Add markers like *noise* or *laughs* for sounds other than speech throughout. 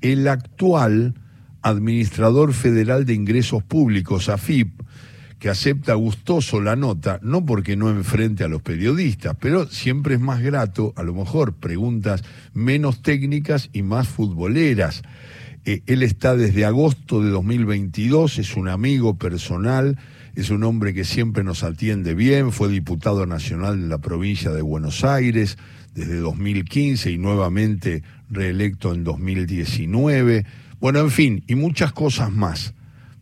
el actual administrador federal de ingresos públicos, AFIP, que acepta gustoso la nota, no porque no enfrente a los periodistas, pero siempre es más grato, a lo mejor, preguntas menos técnicas y más futboleras. Eh, él está desde agosto de 2022, es un amigo personal, es un hombre que siempre nos atiende bien, fue diputado nacional de la provincia de Buenos Aires desde 2015 y nuevamente reelecto en 2019. Bueno, en fin, y muchas cosas más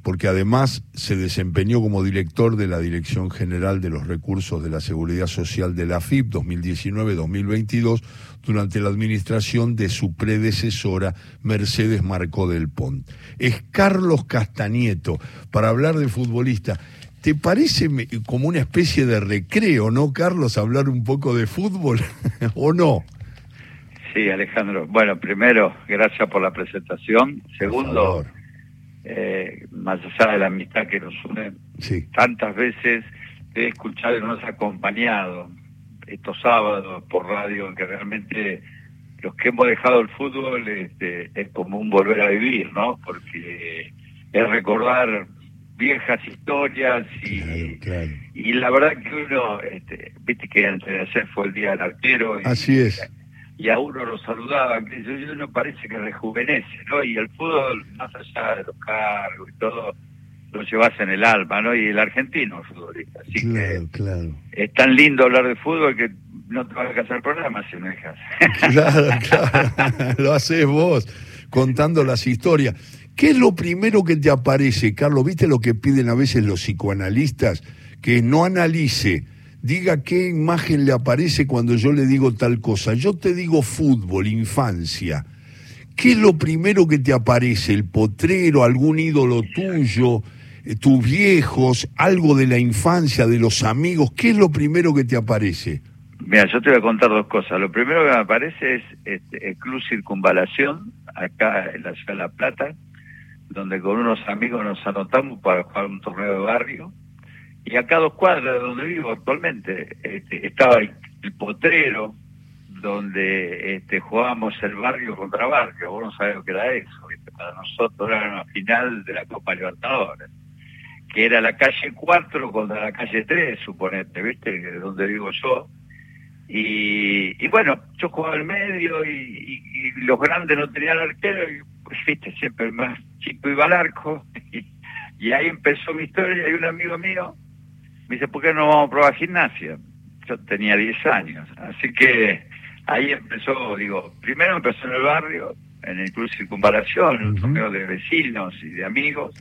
porque además se desempeñó como director de la Dirección General de los Recursos de la Seguridad Social de la FIP 2019-2022 durante la administración de su predecesora Mercedes Marcó del Pont. Es Carlos Castanieto, para hablar de futbolista. ¿Te parece como una especie de recreo, no, Carlos, hablar un poco de fútbol *laughs* o no? Sí, Alejandro. Bueno, primero, gracias por la presentación. Segundo, eh, más allá de la amistad que nos une, tantas veces he escuchado y nos ha acompañado estos sábados por radio, que realmente los que hemos dejado el fútbol este, es como un volver a vivir, ¿no? Porque es recordar viejas historias y, y la verdad que uno, este, viste que antes de ayer fue el día del arquero. Y, Así es y a uno lo saludaba, que eso no parece que rejuvenece, ¿no? Y el fútbol, más allá de los cargos y todo, lo llevas en el alma, ¿no? Y el argentino futbolista. Así que es tan lindo hablar de fútbol que no te vas a casar programa si no dejas. *laughs* Claro, claro, *laughs* lo haces vos, contando las historias. ¿Qué es lo primero que te aparece, Carlos? ¿Viste lo que piden a veces los psicoanalistas? Que no analice diga qué imagen le aparece cuando yo le digo tal cosa. Yo te digo fútbol, infancia. ¿Qué es lo primero que te aparece? ¿El potrero, algún ídolo tuyo, eh, tus viejos, algo de la infancia, de los amigos? ¿Qué es lo primero que te aparece? Mira, yo te voy a contar dos cosas. Lo primero que me aparece es este, el Club Circunvalación, acá en la ciudad de La Plata, donde con unos amigos nos anotamos para jugar un torneo de barrio y acá a dos cuadras de donde vivo actualmente este, estaba el, potrero donde este, jugábamos el barrio contra barrio, vos no sabés lo que era eso, para nosotros era una final de la Copa Libertadores, que era la calle 4 contra la calle 3, suponete, ¿viste? Donde vivo yo. Y, y bueno, yo jugaba al medio y, los grandes no tenían arquero y pues viste, siempre el más chico iba al arco. *laughs* y ahí empezó mi historia y un amigo mío me dice, ¿por qué no vamos a probar gimnasia? Yo tenía 10 años, así que ahí empezó, digo, primero empezó en el barrio, en el Club Circunvalación, en un torneo de vecinos y de amigos,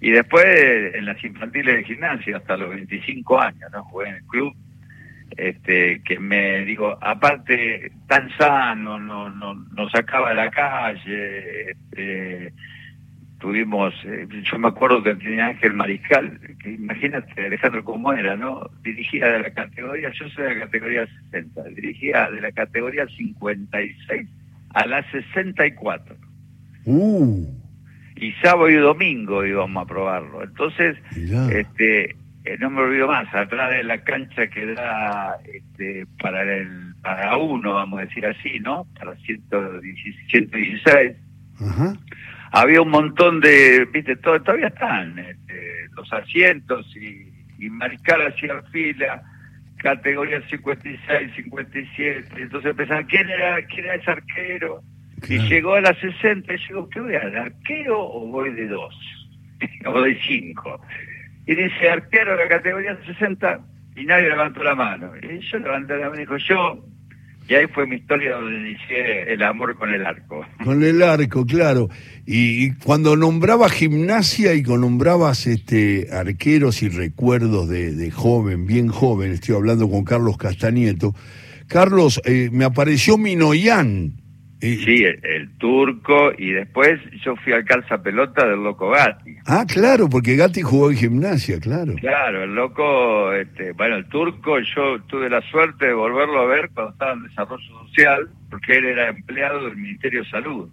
y después en las infantiles de gimnasia hasta los 25 años, ¿no? Jugué en el club, este, que me digo, aparte tan sano, no, no, no sacaba de la calle, este, tuvimos, eh, yo me acuerdo que tenía Ángel Mariscal, que imagínate Alejandro cómo era, ¿no? Dirigía de la categoría, yo soy de la categoría 60, dirigía de la categoría 56 a la 64. Uh. Y sábado y domingo íbamos a probarlo. Entonces, este eh, no me olvido más, atrás de la cancha que da este, para el para uno, vamos a decir así, ¿no? Para 116. Ajá había un montón de, viste, todavía están este, los asientos y, y Mariscal hacía fila, categoría 56, 57, entonces empezaban, ¿quién era, quién era ese arquero? Y llegó a las 60 y digo, ¿qué voy a dar, arquero o voy de dos? *laughs* o de cinco. Y dice, arquero de la categoría 60 y nadie levantó la mano. Y yo levanté la mano y dijo, yo y ahí fue mi historia donde inicié el amor con el arco. *laughs* Con el arco, claro. Y, cuando nombraba gimnasia y cuando nombrabas este, arqueros y recuerdos de, joven, bien joven, estoy hablando con Carlos Castanieto. Carlos, eh, me apareció Minoyán Sí, el, turco y después yo fui al calza pelota del loco Gatti. Ah, claro, porque Gatti jugó en gimnasia, claro. Claro, el loco, este, bueno, el turco yo tuve la suerte de volverlo a ver cuando estaba en desarrollo social, porque él era empleado del Ministerio de Salud.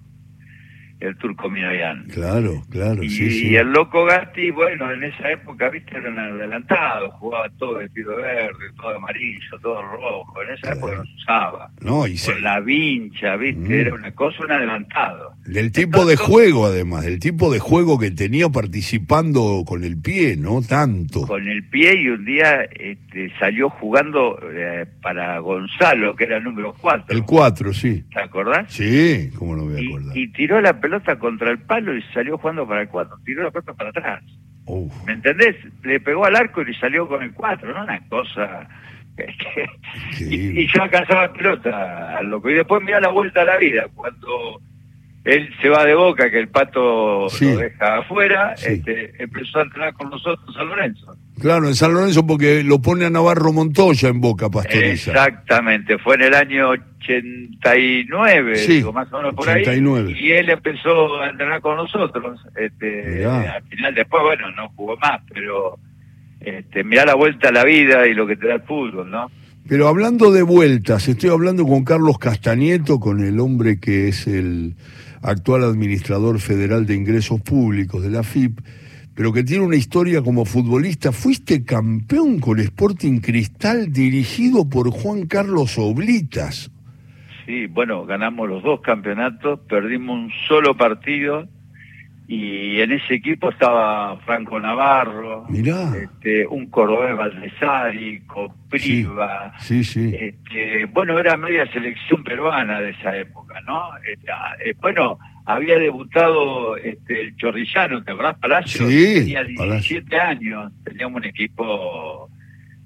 El turco Minoyan. Claro, claro, y, sí, sí. y el loco Gatti, bueno, en esa época, viste, era un adelantado, jugaba todo vestido verde, todo amarillo, todo rojo, en esa Claro. época no se usaba. No, y se- Con la vincha, viste, Mm. era una cosa, un adelantado. Del tipo de juego, además, del tipo de juego que tenía participando con el pie, ¿no? Tanto. Con el pie y un día este, salió jugando eh, para Gonzalo, que era el número 4. El 4, sí. ¿Te acordás? Sí, ¿cómo no voy a Y, acordar? y tiró la pelota contra el palo y salió jugando para el 4. Tiró la pelota para atrás. ¿Me entendés? Le pegó al arco y salió con el 4, ¿no? Una cosa... *laughs* y, y yo alcanzaba pelota al loco. Y después me da la vuelta a la vida. Cuando él se va de boca, que el pato Sí. lo deja afuera, Sí. este, empezó a entrenar con nosotros San Lorenzo. Claro, en San Lorenzo porque lo pone a Navarro Montoya en Boca Pastoriza. Exactamente, fue en el año 89, Sí, digo, más o menos por 89. ahí, y él empezó a entrenar con nosotros. Este, Mirá. al final, después, bueno, no jugó más, pero este, mirá la vuelta a la vida y lo que te da el fútbol, ¿no? Pero hablando de vueltas, estoy hablando con Carlos Castañeto, con el hombre que es el actual administrador federal de ingresos públicos de la FIP, pero que tiene una historia como futbolista. Fuiste campeón con Sporting Cristal dirigido por Juan Carlos Oblitas. Sí, bueno, ganamos los dos campeonatos, perdimos un solo partido y en ese equipo estaba Franco Navarro, Mirá. este, un cordobés Valdesari, Copriva, Sí, sí. Este, bueno, era media selección peruana de esa época, ¿no? Este, eh, bueno, había debutado este, el Chorrillano, ¿te acordás, Palacio? Tenía 17 Palacio. años, teníamos un equipo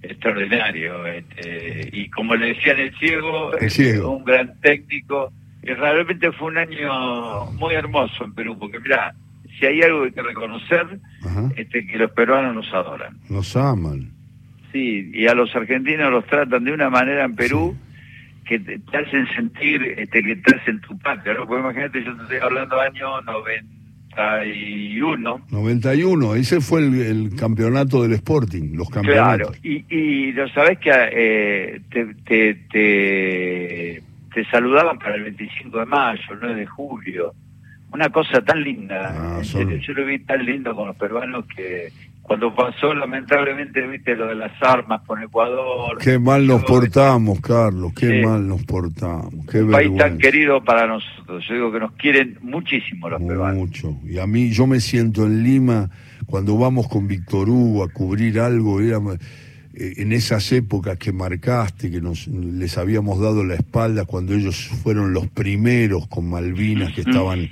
extraordinario. Este, y como le decían el ciego, El ciego. un gran técnico. Y realmente fue un año muy hermoso en Perú, porque mira, si hay algo que hay que reconocer, Ajá. este, que los peruanos nos adoran. Nos aman. Sí, y a los argentinos los tratan de una manera en Perú que te, te hacen sentir este, que estás en tu patria, ¿no? Porque imagínate, yo te estoy hablando año 91. 91, ese fue el, el campeonato del Sporting, los Claro, campeonatos. y, y lo sabés que eh, te, te, te, te saludaban para el 25 de mayo, el 9 de julio. Una cosa tan linda. Ah, En son- serio, Yo lo vi tan lindo con los peruanos que cuando pasó lamentablemente, viste, lo de las armas con Ecuador. Qué mal nos portamos, Carlos, qué Sí. mal nos portamos, qué un país tan querido para nosotros. Yo digo que nos quieren muchísimo los peruanos. Mucho. Y a mí, yo me siento en Lima, cuando vamos con Víctor Hugo a cubrir algo, era, eh, en esas épocas que marcaste, que nos les habíamos dado la espalda cuando ellos fueron los primeros con Malvinas que estaban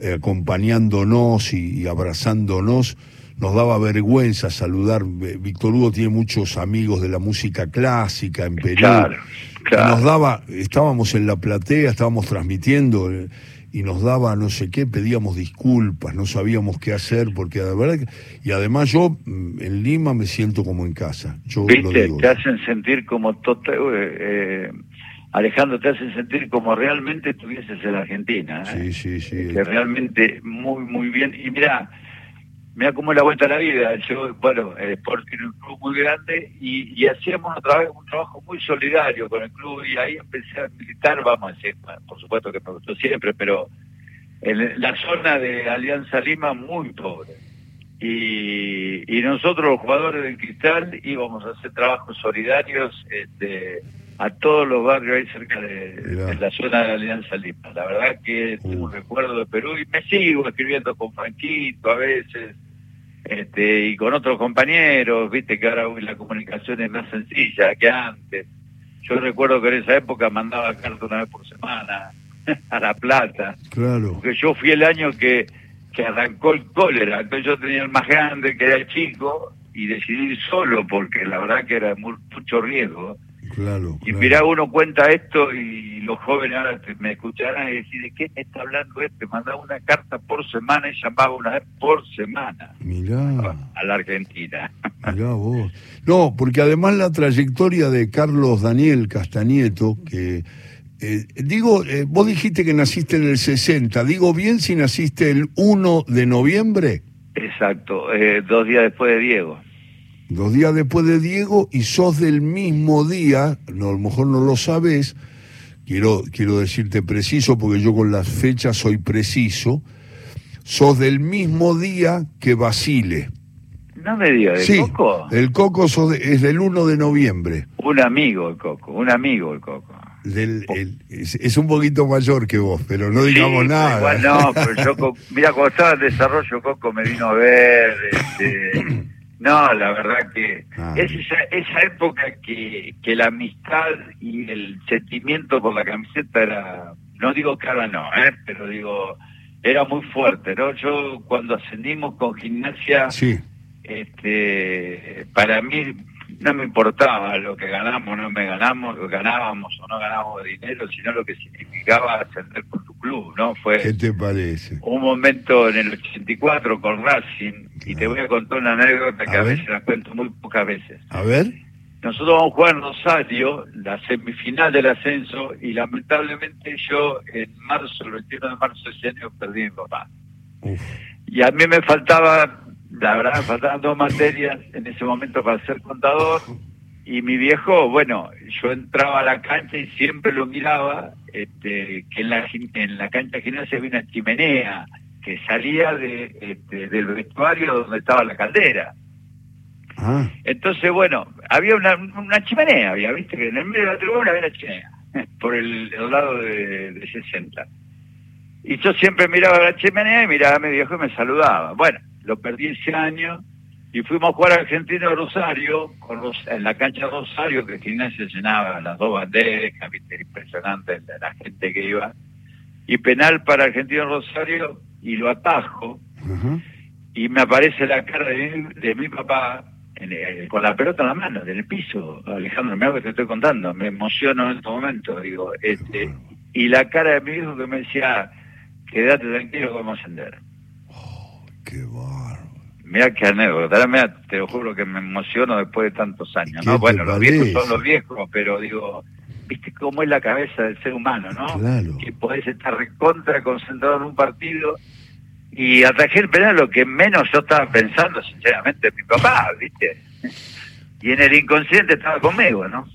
eh, acompañándonos y, y abrazándonos, nos daba vergüenza saludar. Eh, Víctor Hugo tiene muchos amigos de la música clásica en Perú. Claro, claro. Nos daba, estábamos en la platea, estábamos transmitiendo eh, y nos daba no sé qué, pedíamos disculpas, no sabíamos qué hacer, porque la verdad que, y además yo mm, en Lima me siento como en casa, yo lo Viste, digo. te hacen sentir como total, eh, Alejandro, te hacen sentir como realmente estuvieses en la Argentina. ¿eh? Sí, sí, sí. Que realmente muy, muy bien. Y mira, mira cómo es la vuelta a la vida. Yo, bueno, el Sporting es un club muy grande y, y hacíamos otra vez un trabajo muy solidario con el club y ahí empecé a militar, vamos a decir, por supuesto que me gustó siempre, pero en la zona de Alianza Lima muy pobre. Y, y nosotros los jugadores del Cristal íbamos a hacer trabajos solidarios este, a todos los barrios ahí cerca de, la zona de Alianza Lima. La verdad que tengo un recuerdo de Perú y me sigo escribiendo con Franquito a veces este, y con otros compañeros, viste que ahora hoy la comunicación es más sencilla que antes. Yo recuerdo que en esa época mandaba carta una vez por semana *laughs* a La Plata, Claro. porque yo fui el año que, que arrancó el cólera, entonces yo tenía el más grande que era el chico y decidí ir solo porque la verdad que era mu- mucho riesgo. Claro. Y claro. mirá, uno cuenta esto y los jóvenes ahora te- me escucharán y decir, ¿de qué me está hablando este? Mandaba una carta por semana y llamaba una vez por semana Mirá. a la Argentina. Mirá *laughs* vos. No, porque además la trayectoria de Carlos Daniel Castañeto, que eh, digo, eh, vos dijiste que naciste en el 60, digo bien si naciste el 1 de noviembre, Exacto, eh, dos días después de Diego. Dos días después de Diego, y sos del mismo día, no, a lo mejor no lo sabes, quiero, quiero decirte preciso, porque yo con las fechas soy preciso, sos del mismo día que Basile. No me digas, ¿de sí, Coco? el Coco sos de- es del 1 de noviembre. Un amigo el Coco, un amigo el Coco. Del, el- es, es un poquito mayor que vos, pero no digamos Sí, nada. Igual no, pero yo, *laughs* mira, cuando estaba en desarrollo, Coco me vino a ver. Este, no, la verdad que Ah. es esa, esa época que, que la amistad y el sentimiento por la camiseta era, no digo ahora no, ¿eh? pero digo, era muy fuerte, ¿no? Yo cuando ascendimos con gimnasia, Sí, este, para mí no me importaba lo que ganamos, no me ganamos, ganábamos o no ganábamos dinero, sino lo que significaba ascender tu club, ¿no? Fue ¿qué te parece? un momento en el 84 con Racing y te voy a contar una anécdota que A veces la cuento muy pocas veces. A ver, Nosotros vamos a jugar en Rosario, la semifinal del ascenso, y lamentablemente yo en marzo, el 21 de marzo de ese año, perdí a mi papá. Uf, Y a mí me faltaba, la verdad, me faltaban dos materias en ese momento para ser contador. Y mi viejo, bueno, yo entraba a la cancha y siempre lo miraba, este, que en la, en la cancha de gimnasia había una chimenea que salía de, este, del vestuario donde estaba la caldera. ah, Entonces, bueno, había una, una chimenea, había, viste, que en el medio de la tribuna había una chimenea, *laughs* por el, el lado de, de 60. Y yo siempre miraba la chimenea y miraba a mi viejo y me saludaba. Bueno, lo perdí ese año y fuimos a jugar a Argentino Rosario, con Ros- en la cancha de Rosario, que el gimnasio llenaba las dos banderas, impresionante la, la gente que iba. Y penal para Argentino Rosario y lo atajo y me aparece la cara de mi, de mi papá en el- con la pelota en la mano, en el piso. Alejandro, mira lo que te estoy contando, me emociono en este momento. Digo, este, y la cara de mi hijo que me decía, quédate tranquilo vamos a ascender. Qué bárbaro. Mira qué anécdota, mirá, te lo juro que me emociono después de tantos años. ¿Qué ¿no? Bueno, los viejos son los viejos, pero digo, viste cómo es la cabeza del ser humano, ¿no? Claro. que podés estar recontra concentrado en un partido y atajé el penal lo que menos yo estaba pensando sinceramente mi papá viste y en el inconsciente estaba conmigo no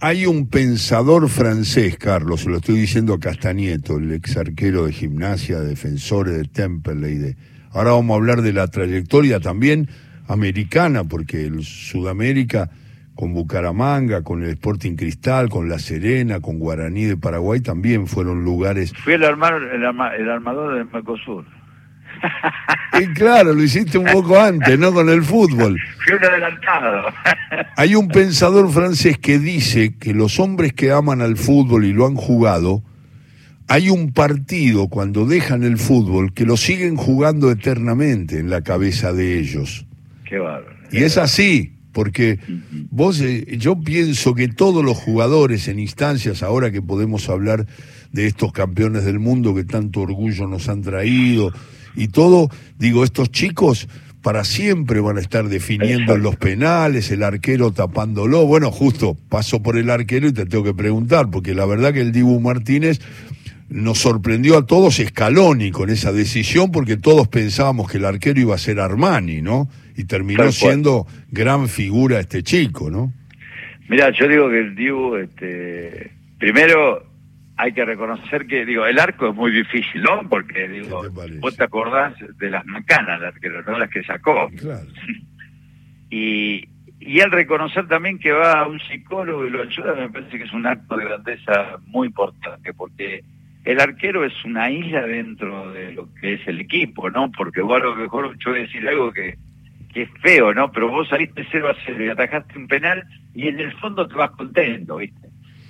Hay un pensador francés, Carlos, lo estoy diciendo a Castanieto, el ex arquero de gimnasia, defensor de Temperley. De... Ahora vamos a hablar de la trayectoria también americana, porque el Sudamérica, con Bucaramanga, con el Sporting Cristal, con La Serena, con Guaraní de Paraguay, también fueron lugares. fui el, armar, el, arma- el armador del Mercosur Y claro, lo hiciste un poco antes, ¿no? Con el fútbol. fui un adelantado Hay un pensador francés que dice que los hombres que aman al fútbol y lo han jugado, hay un partido cuando dejan el fútbol que lo siguen jugando eternamente en la cabeza de ellos. qué bárbaro Y es así, porque vos, eh, yo pienso que todos los jugadores en instancias, ahora que podemos hablar de estos campeones del mundo que tanto orgullo nos han traído y todo, digo, estos chicos para siempre van a estar definiendo en los penales, el arquero tapándolo. Bueno, justo paso por el arquero y te tengo que preguntar, porque la verdad que el Dibu Martínez nos sorprendió a todos Scaloni con esa decisión porque todos pensábamos que el arquero iba a ser Armani, ¿no? Y terminó Tal cual. siendo gran figura este chico, ¿no? Mira, yo digo que el Dibu, este, primero hay que reconocer que, digo, el arco es muy difícil, ¿no? Porque, digo, vos te acordás de las macanas, las que, no las que sacó. Claro. *laughs* Y, y el reconocer también que va a un psicólogo y lo ayuda, me parece que es un acto de grandeza muy importante, porque el arquero es una isla dentro de lo que es el equipo, ¿no? Porque vos a lo mejor yo voy a decir algo que, que es feo, ¿no? Pero vos saliste 0 a 0 y atajaste un penal y en el fondo te vas contento, ¿viste?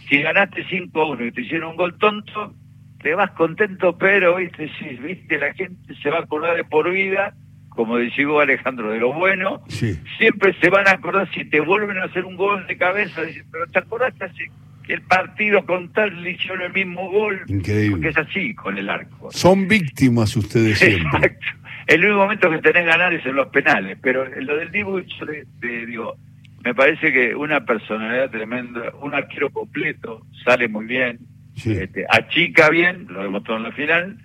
Si ganaste 5 a 1 y te hicieron un gol tonto, te vas contento, pero, ¿viste? Sí, ¿viste? La gente se va a acordar de por vida, como decía Alejandro, de lo bueno, Sí. siempre se van a acordar si te vuelven a hacer un gol de cabeza, pero te acordaste así el partido con tal le hicieron el mismo gol, Increíble. porque es así con el arco. Son víctimas ustedes *laughs* siempre. Exacto. El único momento que tenés ganar es en los penales, pero lo del Dibu, yo le digo, me parece que una personalidad tremenda, un arquero completo, sale muy bien, Sí. este, achica bien, lo demostró en la final,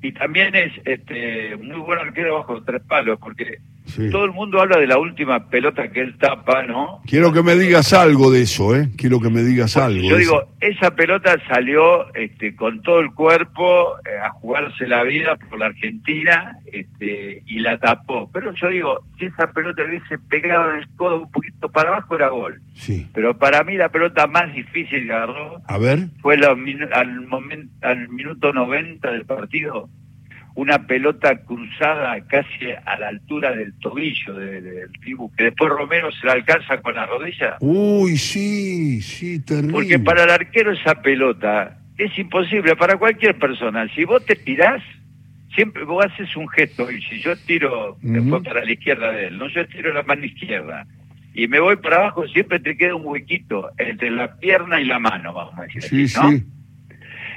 y también es este muy buen arquero bajo tres palos, porque Sí. Todo el mundo habla de la última pelota que él tapa, ¿no? Quiero que me digas algo de eso, ¿eh? Quiero que me digas algo. Yo digo, eso. esa pelota salió este, con todo el cuerpo eh, a jugarse la vida por la Argentina este, y la tapó. Pero yo digo, si esa pelota hubiese pegado el codo un poquito para abajo, era gol. Sí. Pero para mí la pelota más difícil que agarró A ver. fue la al, momento, al minuto 90 del partido, una pelota cruzada casi a la altura del tobillo de- de- del Dibu, que después Romero se la alcanza con la rodilla. Uy, sí, sí, terrible. Porque para el arquero esa pelota es imposible, para cualquier persona. Si vos te tirás, siempre vos haces un gesto, y si yo tiro después para la izquierda de él, no yo tiro la mano izquierda, y me voy para abajo, siempre te queda un huequito entre la pierna y la mano, vamos a decir. Sí, así, ¿no? sí.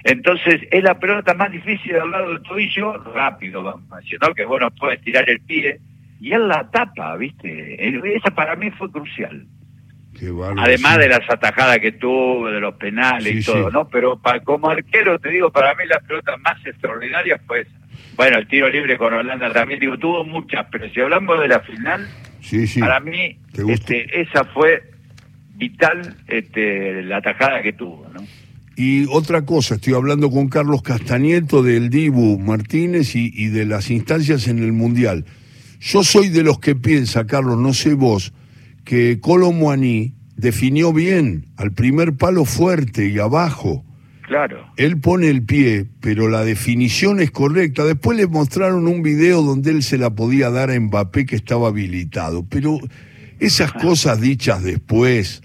Entonces es la pelota más difícil al lado del tobillo, rápido, vamos a decir, ¿no? Que vos no puedes tirar el pie, y él la tapa, ¿viste? Esa para mí fue crucial. Qué Además sí. de las atajadas que tuvo, de los penales Sí, y todo, sí. ¿no? Pero pa- como arquero, te digo, para mí la pelota más extraordinaria fue esa. Bueno, el tiro libre con Holanda también, digo, tuvo muchas, pero si hablamos de la final, para mí este, esa fue vital este, la atajada que tuvo, ¿no? Y otra cosa, estoy hablando con Carlos Castañeto del Dibu Martínez y, y de las instancias en el Mundial. Yo soy de los que piensa, Carlos, no sé vos, que Colomuani definió bien al primer palo fuerte y abajo. Claro. Él pone el pie, pero la definición es correcta. Después le mostraron un video donde él se la podía dar a Mbappé que estaba habilitado. Pero esas cosas dichas después,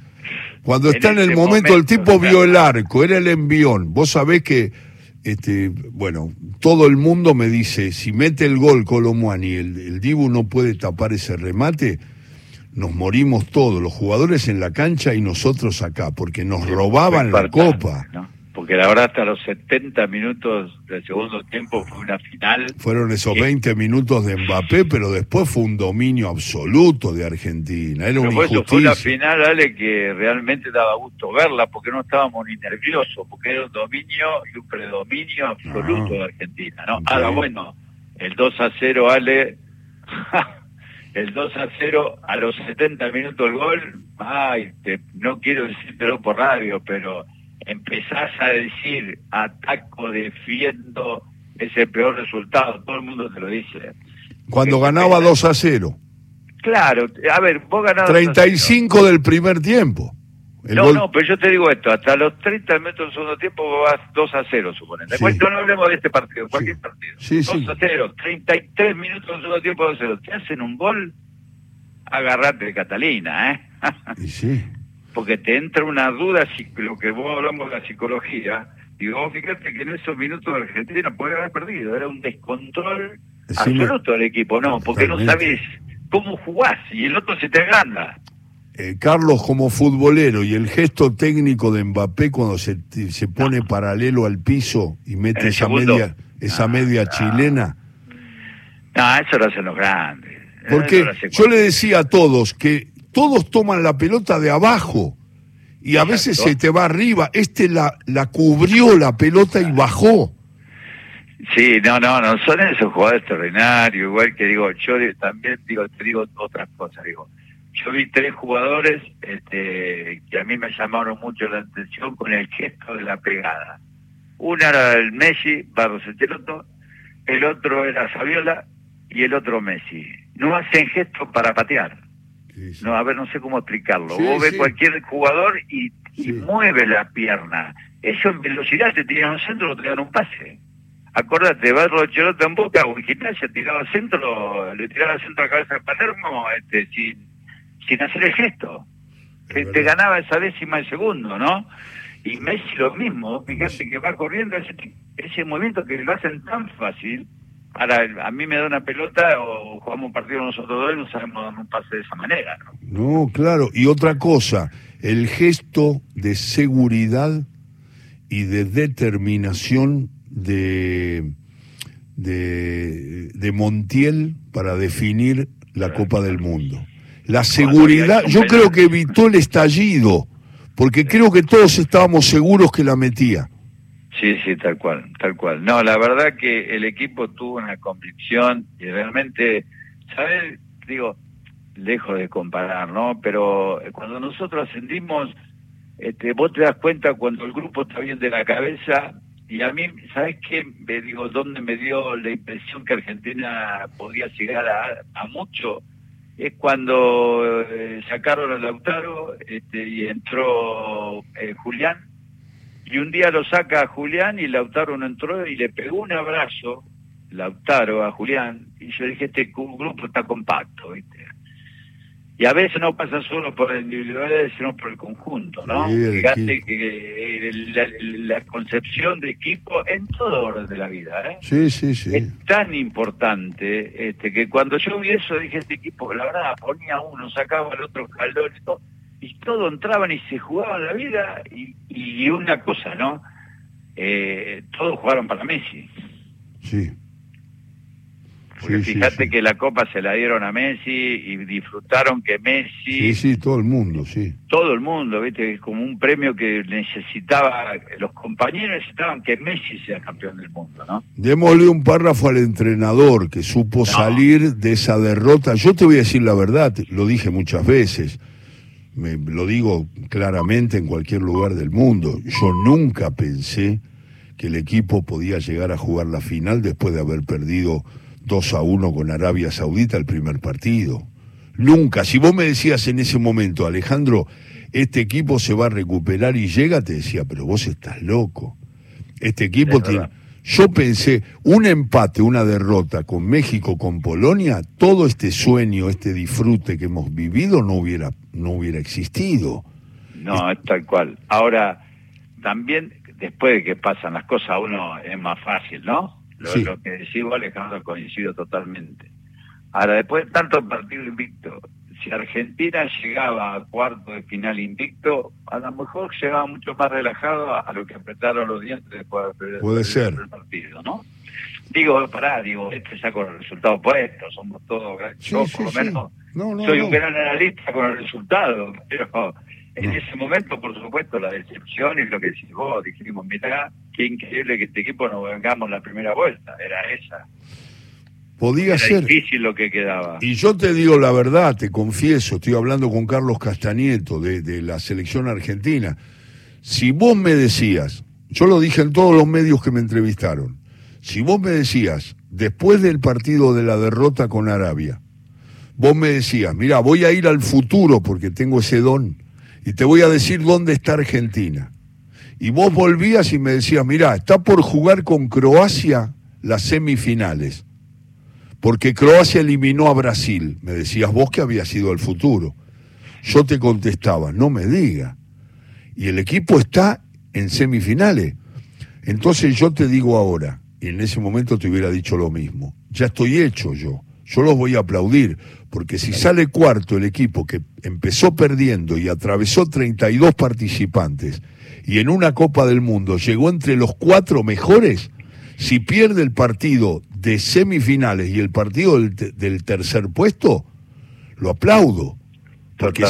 cuando En está en el momento, el tipo vio el arco, era el envión. Vos sabés que, este, bueno, todo el mundo me dice, si mete el gol Colomwani, el, el Dibu no puede tapar ese remate, nos morimos todos, los jugadores en la cancha y nosotros acá, porque nos robaban la copa. ¿no? Porque la verdad hasta los 70 minutos del segundo tiempo fue una final Fueron esos Sí. 20 minutos de Mbappé, pero después fue un dominio absoluto de Argentina. Era una eso fue una injusticia. final, Ale, que realmente daba gusto verla, porque no estábamos ni nerviosos, porque era un dominio y un predominio absoluto Ah. de Argentina, ¿no? Ok. Ahora, bueno, el 2 a 0, Ale, *laughs* el 2 a 0 a los 70 minutos el gol, ay, te- no quiero decírtelo por radio, pero empezás a decir, ataco, defiendo, es el peor resultado, todo el mundo te lo dice. Cuando Qué ganaba pena. 2 a 0. Claro, a ver, vos ganabas 2 a 0. 35 del primer tiempo. El no, gol- no, pero yo te digo esto, hasta los 30 metros del segundo tiempo vos vas 2 a 0, suponete. Después Sí. no hablemos de este partido, cualquier Sí. partido. Sí, 2 sí. a 0, 33 minutos del segundo tiempo 2 a 0. Te hacen un gol, agarrate de Catalina, ¿eh? Y sí. *laughs* Porque te entra una duda, si lo que vos hablamos de la psicología, y vos fíjate que en esos minutos Argentina podía haber perdido, era un descontrol Decime- absoluto del equipo, no, porque no sabes cómo jugás y el otro se te agranda. Eh, Carlos como futbolero y el gesto técnico de Mbappé cuando se, se pone paralelo al piso y mete esa segundo. media, esa media chilena. No, eso lo hacen los grandes. Porque yo le decía a todos que todos toman la pelota de abajo y a veces se te va arriba. Este la, la cubrió la pelota y bajó. Sí, no, no, no, son esos jugadores extraordinarios, igual que digo, yo también digo, te digo otras cosas, digo, yo vi tres jugadores este, que a mí me llamaron mucho la atención con el gesto de la pegada. Uno era el Messi, Barros Echeloto, el otro era Saviola y el otro Messi. No hacen gestos para patear. No, a ver, no sé cómo explicarlo. Vos ves cualquier jugador y, mueve la pierna. Eso en velocidad te tiran un centro te dan un pase. Acordate, Barro Cheloto en Boca o en Gimnasia tiraba centro, le tiraba centro a la cabeza de Palermo este, sin, sin hacer el gesto. Que te ganaba esa décima de segundo, ¿no? Y Messi lo mismo, fíjate que va corriendo ese, ese movimiento que lo hacen tan fácil. Ahora, a mí me da una pelota o jugamos un partido nosotros dos y no sabemos dar un pase de esa manera, ¿no? No, claro. Y otra cosa, el gesto de seguridad y de determinación de, de, de Montiel para definir la Copa del Mundo. La seguridad, yo creo que evitó el estallido, porque creo que todos estábamos seguros que la metía. Sí, sí, tal cual, tal cual. No, la verdad que el equipo tuvo una convicción y realmente, ¿sabes? digo, lejos de comparar, ¿no? Pero cuando nosotros ascendimos, este, vos te das cuenta cuando el grupo está bien de la cabeza, y a mí, ¿sabes qué? Me digo, ¿dónde me dio la impresión que Argentina podía llegar a, mucho? Es cuando eh, sacaron a Lautaro este, y entró eh, Julián. Y un día lo saca a Julián y Lautaro no entró y le pegó un abrazo, Lautaro, a Julián. Y yo dije, este grupo está compacto, ¿viste? y a veces no pasa solo por la individualidad, sino por el conjunto, ¿no? Fíjate que eh, la, concepción de equipo en todo orden de la vida, ¿eh? Sí, sí, sí. Es tan importante este, que cuando yo vi eso dije, este equipo, la verdad, ponía uno, sacaba al otro escalón y todo, y todo entraban y se jugaban la vida, y, y una cosa, ¿no? Eh, todos jugaron para Messi. Sí. Porque fíjate que la copa se la dieron a Messi y disfrutaron que Messi... Sí, sí, todo el mundo, sí. Todo el mundo, ¿viste? Es como un premio que necesitaba, los compañeros necesitaban que Messi sea campeón del mundo, ¿no? Démosle un párrafo al entrenador que supo salir de esa derrota. Yo te voy a decir la verdad, lo dije muchas veces, me, lo digo claramente en cualquier lugar del mundo. Yo nunca pensé que el equipo podía llegar a jugar la final después de haber perdido 2 a 1 con Arabia Saudita el primer partido. Nunca, si vos me decías en ese momento, Alejandro, este equipo se va a recuperar y llega, te decía, pero vos estás loco. Este equipo tiene... Yo pensé, un empate, una derrota con México, con Polonia, todo este sueño, este disfrute que hemos vivido no hubiera, no hubiera existido. No, es tal cual. Ahora, también después de que pasan las cosas, uno es más fácil, ¿no? Lo, que decís Alejandro, coincido totalmente. Ahora, después de tanto partido invicto, si Argentina llegaba a cuarto de final invicto, a lo mejor llegaba mucho más relajado a, lo que apretaron los dientes después de Puede ser. el partido, ¿no? Digo, pará, digo, este ya con el resultado puesto, somos todos, yo por lo menos soy un gran analista con el resultado, pero en ese momento, por supuesto, la decepción y lo que decís vos, dijimos, mira, qué increíble que este equipo nos vengamos la primera vuelta, era esa. Podía era ser. difícil lo que quedaba. Y yo te digo la verdad, te confieso, estoy hablando con Carlos Castañeto de, de la selección argentina. Si vos me decías, yo lo dije en todos los medios que me entrevistaron, si vos me decías, después del partido de la derrota con Arabia, vos me decías, mira, voy a ir al futuro porque tengo ese don y te voy a decir dónde está Argentina. Y vos volvías y me decías, mirá, está por jugar con Croacia las semifinales, porque Croacia eliminó a Brasil. Me decías vos que había sido el futuro. Yo te contestaba, no me diga. Y el equipo está en semifinales. Entonces yo te digo ahora, y en ese momento te hubiera dicho lo mismo, ya estoy hecho yo. Yo los voy a aplaudir, porque si sale cuarto el equipo que empezó perdiendo y atravesó 32 participantes y en una Copa del Mundo llegó entre los cuatro mejores, si pierde el partido de semifinales y el partido del, tercer puesto, lo aplaudo. Porque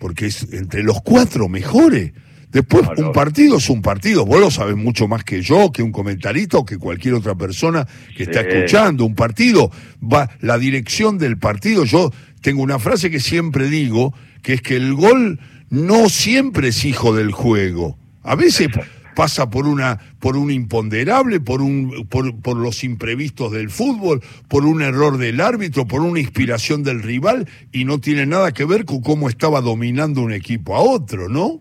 porque es entre los cuatro mejores. Después, un partido es un partido. Vos lo sabes mucho más que yo, que un comentarista o que cualquier otra persona que está escuchando. Un partido va, la dirección del partido. Yo tengo una frase que siempre digo, que es que el gol no siempre es hijo del juego. A veces pasa por una por un imponderable, por un por, por los imprevistos del fútbol, por un error del árbitro, por una inspiración del rival y no tiene nada que ver con cómo estaba dominando un equipo a otro, ¿no?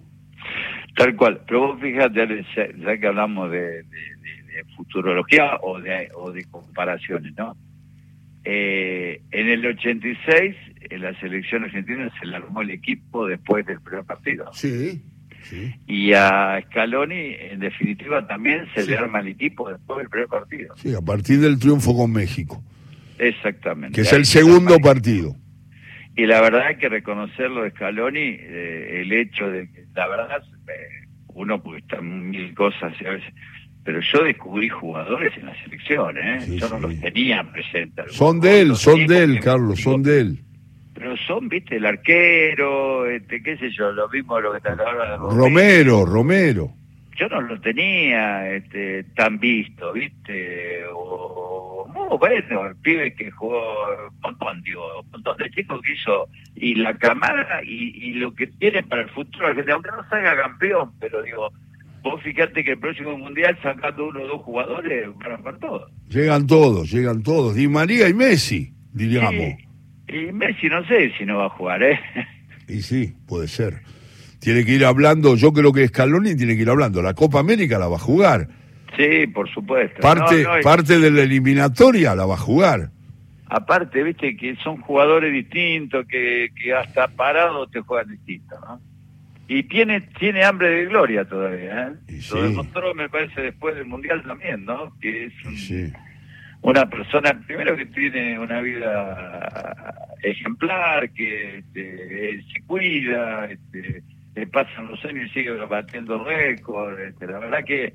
Tal cual, pero vos fíjate, ya que hablamos de, futurología o de, o de comparaciones, ¿no? Eh, en el 86, en la selección argentina se le armó el equipo después del primer partido. Sí, Y a Scaloni, en definitiva, también se le arma el equipo después del primer partido. Sí, a partir del triunfo con México. Exactamente. Que es el segundo partido. Y la verdad hay que reconocerlo de Scaloni, eh, el hecho de que, la verdad, eh, uno puede estar mil cosas a veces, pero yo descubrí jugadores en la selección, ¿eh? yo no los tenía presentes. Son de él, son de él, Carlos, son de él. Pero son, viste, el arquero, este, qué sé yo, lo mismo lo que está ahora. Romero, Romero. Yo no lo tenía este, tan visto, viste, o bueno, el pibe que jugó un montón, digo, un montón de chicos que hizo, y la camada y, lo que tiene para el futuro, aunque no salga campeón, pero digo, vos fíjate que el próximo mundial sacando uno o dos jugadores van a jugar todos. Llegan todos, llegan todos, Di María y Messi, diríamos. y Messi no sé si no va a jugar, ¿eh? Y sí, puede ser. Tiene que ir hablando, yo creo que Scaloni tiene que ir hablando, la Copa América la va a jugar Sí, por supuesto. Parte, parte de la eliminatoria la va a jugar. Aparte, viste que son jugadores distintos, que, que hasta parados te juegan distinto, ¿no? Y tiene, tiene hambre de gloria todavía, ¿eh? Lo demostró, me parece, después del Mundial también, ¿no? Que es una persona, primero que tiene una vida ejemplar, que este, se cuida, este, le pasan los años y sigue batiendo récords. Este, la verdad que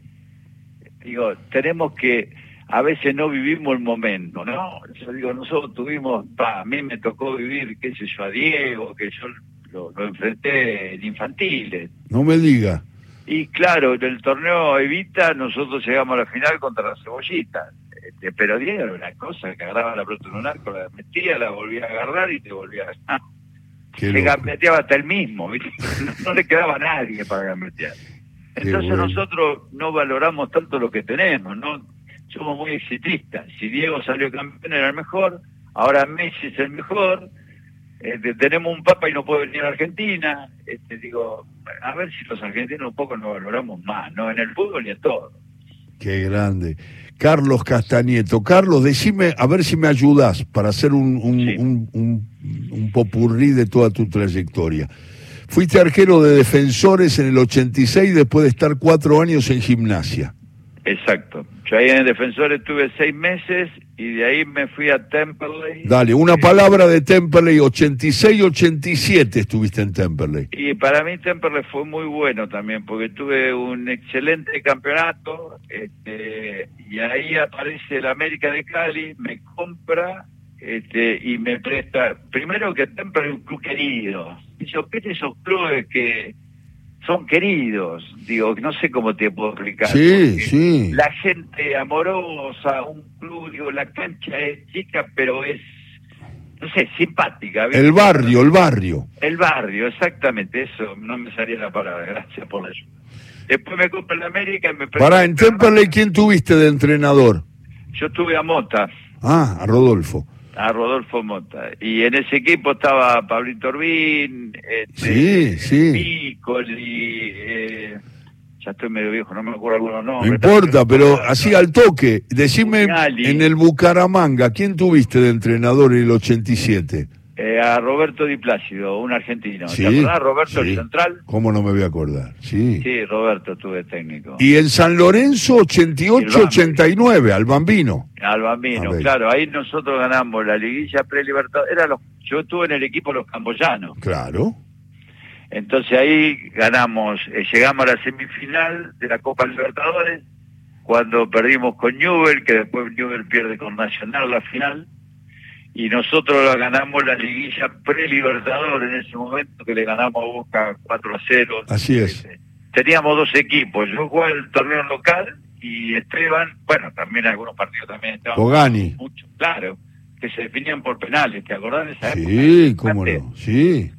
digo, tenemos que, a veces no vivimos el momento, ¿no? Yo digo, nosotros tuvimos, a mí me tocó vivir, qué sé yo, a Diego, que yo lo, enfrenté en infantiles. No me diga. Y claro, en el torneo Evita nosotros llegamos a la final contra la Cebollita. Este, pero Diego era una cosa que agarraba la pelota en un arco, la metía, la volvía a agarrar y te volvía a ganar. Gambeteaba hasta el mismo, *laughs* no, le quedaba a nadie para gambetear. Entonces nosotros no valoramos tanto lo que tenemos, no somos muy exitistas. Si Diego salió campeón era el mejor, ahora Messi es el mejor, este, tenemos un papa y no puede venir a Argentina. Este, digo, a ver si los argentinos un poco nos valoramos más, ¿no? En el fútbol y en todo. Qué grande. Carlos Castañeto. Carlos, decime, a ver si me ayudas para hacer un, un, un, un popurrí de toda tu trayectoria. Fuiste arquero de defensores en el 86 después de estar cuatro años en gimnasia. Exacto. Yo ahí en defensores estuve seis meses y de ahí me fui a Temperley. Dale, una palabra de Temperley, 86-87 estuviste en Temperley. Y para mí Temperley fue muy bueno también, porque tuve un excelente campeonato, este, y ahí aparece el América de Cali, me compra este, y me presta, primero que siempre es un club querido. Yo, ¿qué esos clubes que son queridos? Digo, no sé cómo te puedo explicar. Sí, sí. La gente amorosa, un club, digo, la cancha es chica, pero es, no sé, simpática. El barrio, el barrio. El barrio, exactamente, eso, no me salía la palabra, gracias por la ayuda. Después me compré la América y me... Pará, en Temperley, ¿quién tuviste de entrenador? Yo tuve a Mota. Ah, a Rodolfo a Rodolfo Mota. Y en ese equipo estaba Pablito Orbín, este, sí, sí. Piccoli, eh, ya estoy medio viejo, no me acuerdo algunos nombres. No importa, pero así al toque, decime en el Bucaramanga, ¿quién tuviste de entrenador en el 87? Eh, a Roberto Di Plácido, un argentino. ¿Te acordás, Roberto, el central? ¿Cómo no me voy a acordar? Sí. Sí, Roberto tuve técnico. Y en San Lorenzo, 88-89, al Bambino. Al Bambino, claro. Ahí nosotros ganamos la liguilla pre-libertadores. Era los, yo estuve en el equipo Los Camboyanos. Claro. Entonces ahí ganamos, eh, llegamos a la semifinal de la Copa Libertadores, cuando perdimos con Newell, que después Newell pierde con Nacional la final y nosotros ganamos la liguilla pre-libertador en ese momento que le ganamos a Boca 4 a 0. Así es. Este, teníamos dos equipos, yo jugaba el torneo local y Esteban, bueno, también algunos partidos también estaban. Pogani. Mucho, claro, que se definían por penales, ¿te acordás de esa época? Sí, cómo no, sí.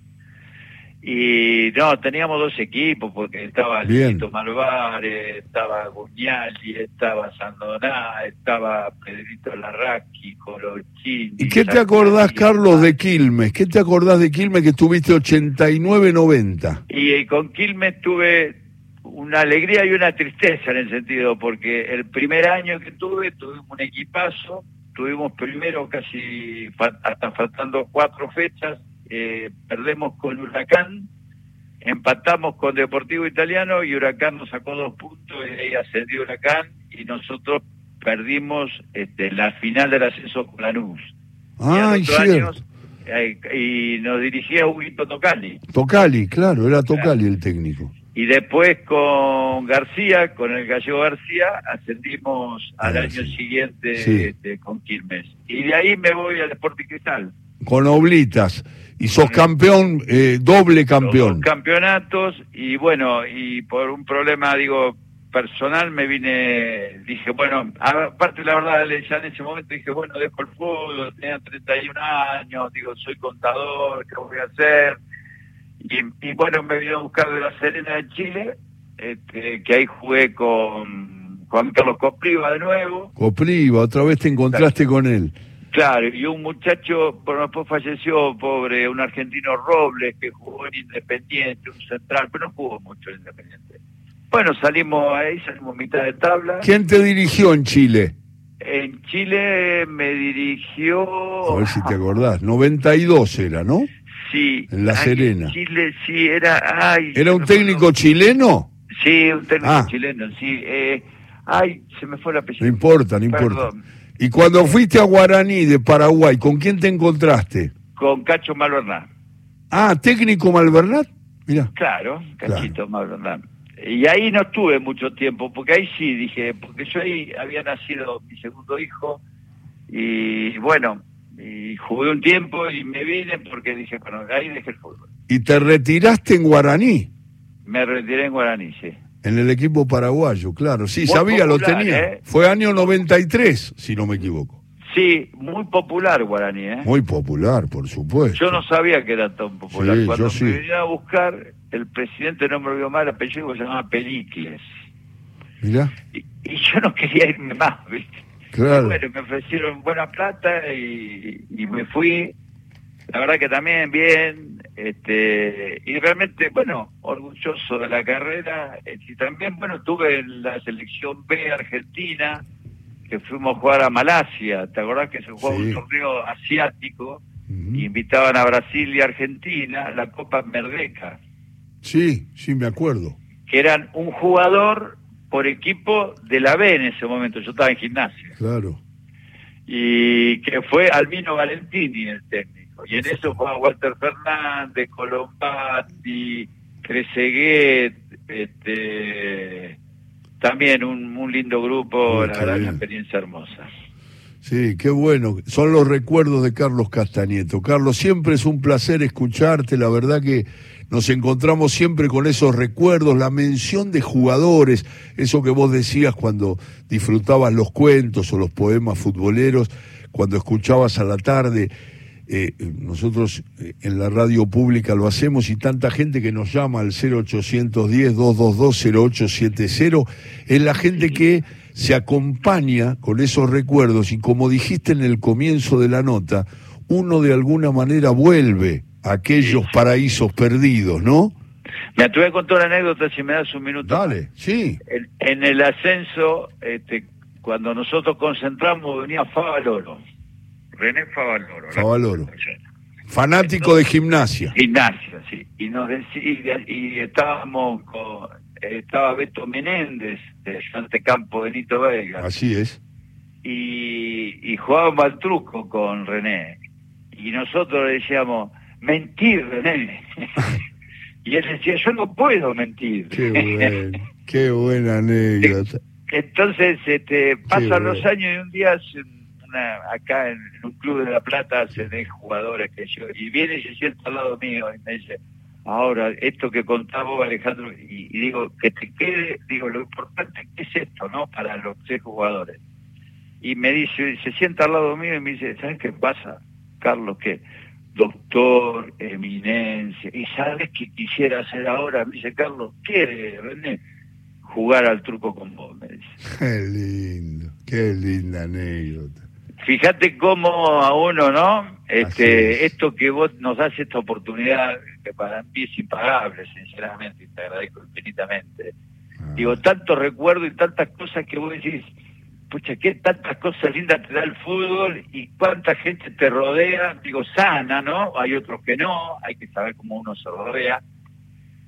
Y no, teníamos dos equipos, porque estaba Lito Malvare, estaba Guñali, estaba Sandoná, estaba Pedrito Larraqui, Colochini. ¿Y qué te acordás, Carlos, de Quilmes? ¿Qué te acordás de Quilmes que tuviste 89-90? Y, y con Quilmes tuve una alegría y una tristeza en el sentido, porque el primer año que tuve, tuvimos un equipazo, tuvimos primero casi, hasta faltando cuatro fechas, eh, perdemos con Huracán, empatamos con Deportivo Italiano y Huracán nos sacó dos puntos y ahí ascendió Huracán y nosotros perdimos este, la final del ascenso con Lanús. Ah, y, años, eh, y nos dirigía Huguito Tocali. Tocali, claro, era Tocali el técnico. Y después con García, con el gallego García, ascendimos al año siguiente este, con Quilmes. Y de ahí me voy al Deporte Cristal. Con Oblitas. Y sos campeón, eh, doble campeón. campeonatos y bueno, y por un problema, digo, personal me vine, dije, bueno, aparte la verdad, ya en ese momento dije, bueno, dejo el fútbol, tenía 31 años, digo, soy contador, ¿qué voy a hacer? Y, bueno, me vine a buscar de La Serena de Chile, este, que ahí jugué con Juan Carlos Copriva de nuevo. Copriva, otra vez te encontraste con él. Claro, y un muchacho, por después falleció, pobre, un argentino Robles, que jugó en Independiente, un central, pero no jugó mucho en Independiente. Bueno, salimos ahí, salimos mitad de tabla. ¿Quién te dirigió en Chile? En Chile me dirigió... A ver si te acordás, 92 era, ¿no? Sí. En La Serena. En Chile, sí, era... Ay, ¿Era un técnico chileno? Sí, un técnico ah. chileno, sí. Eh, ay, se me fue la apellido. No importa, no importa. Y cuando fuiste a Guaraní de Paraguay, ¿con quién te encontraste? Con Cacho Malvernat. Ah, técnico Malvernat, mira. Claro, Cachito Malvernat. Y ahí no estuve mucho tiempo, porque ahí sí dije, porque yo ahí había nacido mi segundo hijo, y bueno, y jugué un tiempo y me vine porque dije, bueno, ahí dejé el fútbol. ¿Y te retiraste en Guaraní? Me retiré en Guaraní, sí. En el equipo paraguayo, claro. Sí, sabía, lo tenía. ¿eh? Fue año 93, si no me equivoco. Sí, muy popular Guaraní, ¿eh? Muy popular, por supuesto. Yo no sabía que era tan popular. Cuando me venía a buscar, el presidente no me olvidó mal, el apellido se llamaba Pericles. Mira. Y, yo no quería irme más, ¿viste? Claro. bueno, me ofrecieron buena plata y, y me fui. La verdad que también bien, este, y realmente, bueno, orgulloso de la carrera. Eh, y también, bueno, tuve en la selección B argentina, que fuimos a jugar a Malasia. ¿Te acordás que se jugaba un torneo asiático? y invitaban a Brasil y Argentina, la Copa Merdeca. Sí, sí, me acuerdo. Que eran un jugador por equipo de la B en ese momento. Yo estaba en gimnasia. Claro. Y que fue Albino Valentini el técnico. Y en eso fue Walter Fernández, Colombati, Creseguet, este, también un, un lindo grupo, la verdad, una experiencia hermosa. Sí, qué bueno. Son los recuerdos de Carlos Castañeto. Carlos, siempre es un placer escucharte. La verdad que nos encontramos siempre con esos recuerdos, la mención de jugadores, eso que vos decías cuando disfrutabas los cuentos o los poemas futboleros, cuando escuchabas a la tarde eh, nosotros eh, en la radio pública lo hacemos y tanta gente que nos llama al 0810-222-0870 es la gente que se acompaña con esos recuerdos y como dijiste en el comienzo de la nota, uno de alguna manera vuelve a aquellos paraísos perdidos, ¿no? Me atuve con toda la anécdota si me das un minuto. Dale, sí. En, el ascenso, este, cuando nosotros concentramos, venía Favaloro René Favaloro. Favaloro. Fanático de gimnasia. Gimnasia, sí. Y nos decía, y estábamos con, estaba Beto Menéndez, de Campo Benito Vega. Así es. Y, y jugábamos al truco con René. Y nosotros le decíamos, mentir, René. *laughs* y él decía, yo no puedo mentir. Qué, bueno, *laughs* qué buena anécdota. Entonces, este, pasan los años y un día acá en, un club de La Plata se de jugadores que yo, y viene y se sienta al lado mío y me dice, ahora, esto que contaba Alejandro, y, digo, que te quede, digo, lo importante es esto, ¿no? Para los tres jugadores. Y me dice, se sienta al lado mío y me dice, ¿sabes qué pasa, Carlos? Que doctor, eminencia, y ¿sabes qué quisiera hacer ahora? Me dice, Carlos, ¿quiere, René? Jugar al truco con vos, me dice. *laughs* Qué lindo, qué linda anécdota. Fíjate cómo a uno, ¿no? Este, esto que vos nos das esta oportunidad, que para mí es impagable, sinceramente, y te agradezco infinitamente. Ah. Digo, tanto recuerdo y tantas cosas que vos decís, pucha, qué tantas cosas lindas te da el fútbol y cuánta gente te rodea, digo, sana, ¿no? Hay otros que no, hay que saber cómo uno se rodea.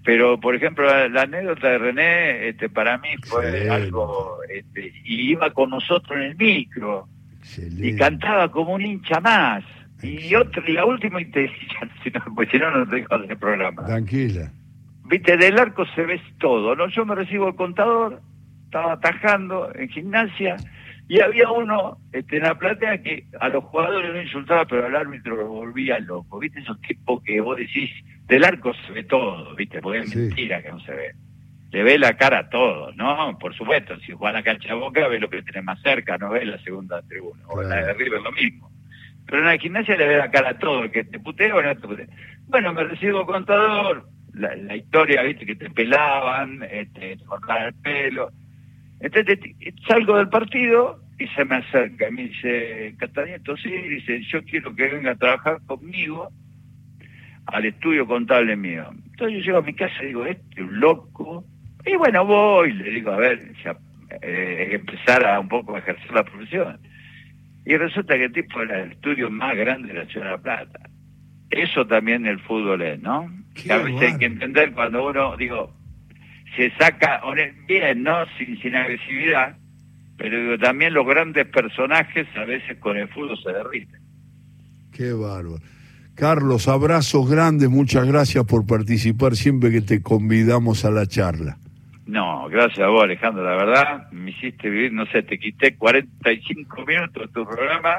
Pero, por ejemplo, la, anécdota de René, este, para mí fue algo, este, y iba con nosotros en el micro, y cantaba como un hincha más. Y, otro, y la última *laughs* no, pues si no, no dejo el programa. Tranquila. Viste, del arco se ves todo, ¿no? Yo me recibo el contador, estaba atajando en gimnasia, y había uno este, en la platea que a los jugadores no insultaba, pero al árbitro lo volvía loco. ¿Viste? Esos tipos que vos decís, del arco se ve todo, ¿viste? Porque es mentira que no se ve. Le ve la cara a todos, ¿no? Por supuesto, si juega la cancha de boca, ve lo que tiene más cerca, no ve la segunda tribuna. O la de arriba es lo mismo. Pero en la gimnasia le ve la cara a todo, que te putea o no te putea. Bueno, me recibo contador, la, historia, viste, que te pelaban, este, te cortaban el pelo. Entonces salgo del partido y se me acerca y me dice, Catanieto, sí, dice, yo quiero que venga a trabajar conmigo al estudio contable mío. Entonces yo llego a mi casa y digo, este un loco. Y bueno, voy, le digo, a ver, ya, eh, empezar a un poco a ejercer la profesión. Y resulta que el tipo era el estudio más grande de la ciudad de La Plata. Eso también el fútbol es, ¿no? a veces hay que entender cuando uno, digo, se saca bien, ¿no? Sin, sin agresividad, pero digo, también los grandes personajes a veces con el fútbol se derriten. Qué bárbaro. Carlos, abrazos grandes, muchas gracias por participar siempre que te convidamos a la charla. No, gracias a vos, Alejandro. La verdad, me hiciste vivir, no sé, te quité 45 minutos de tu programa,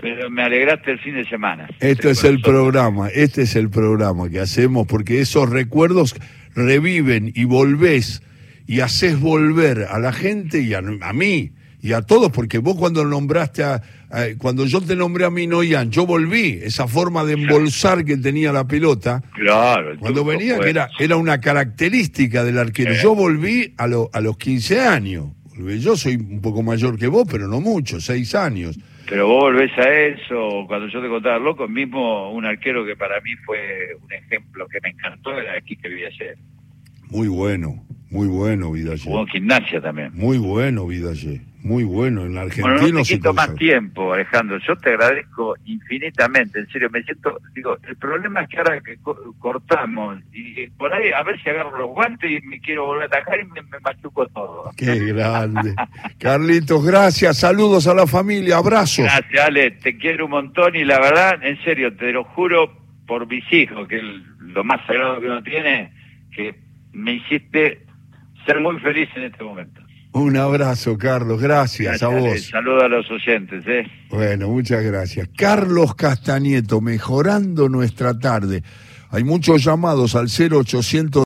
pero me alegraste el fin de semana. Este es el programa, este es el programa que hacemos, porque esos recuerdos reviven y volvés y haces volver a la gente y a, a mí y a todos, porque vos cuando nombraste a, cuando yo te nombré a Minoyan, yo volví, esa forma de embolsar que tenía la pelota. Claro. Cuando venía, que era, era una característica del arquero. Yo volví a, a los 15 años. Yo soy un poco mayor que vos, pero no mucho, 6 años. Pero vos volvés a eso, cuando yo te contaba loco, mismo un arquero que para mí fue un ejemplo que me encantó era aquí que vivía ayer. Muy bueno, muy bueno Vidalle. Jugó en gimnasia también. Muy bueno Vidalle. Muy bueno, en la Argentina bueno, no te quito más tiempo, Alejandro. Yo te agradezco infinitamente, en serio. Me siento, digo, el problema es que ahora que cortamos y por ahí a ver si agarro los guantes y me quiero volver a atacar y me, machuco todo. Qué grande. *laughs* Carlitos, gracias. Saludos a la familia. Abrazos. Gracias, Ale. Te quiero un montón y la verdad, en serio, te lo juro por mis hijos, que es lo más sagrado que uno tiene, que me hiciste ser muy feliz en este momento. Un abrazo, Carlos. Gracias, a vos. Saludos a los oyentes. ¿eh? Bueno, muchas gracias. Carlos Castañeto, mejorando nuestra tarde. Hay muchos llamados al 0800.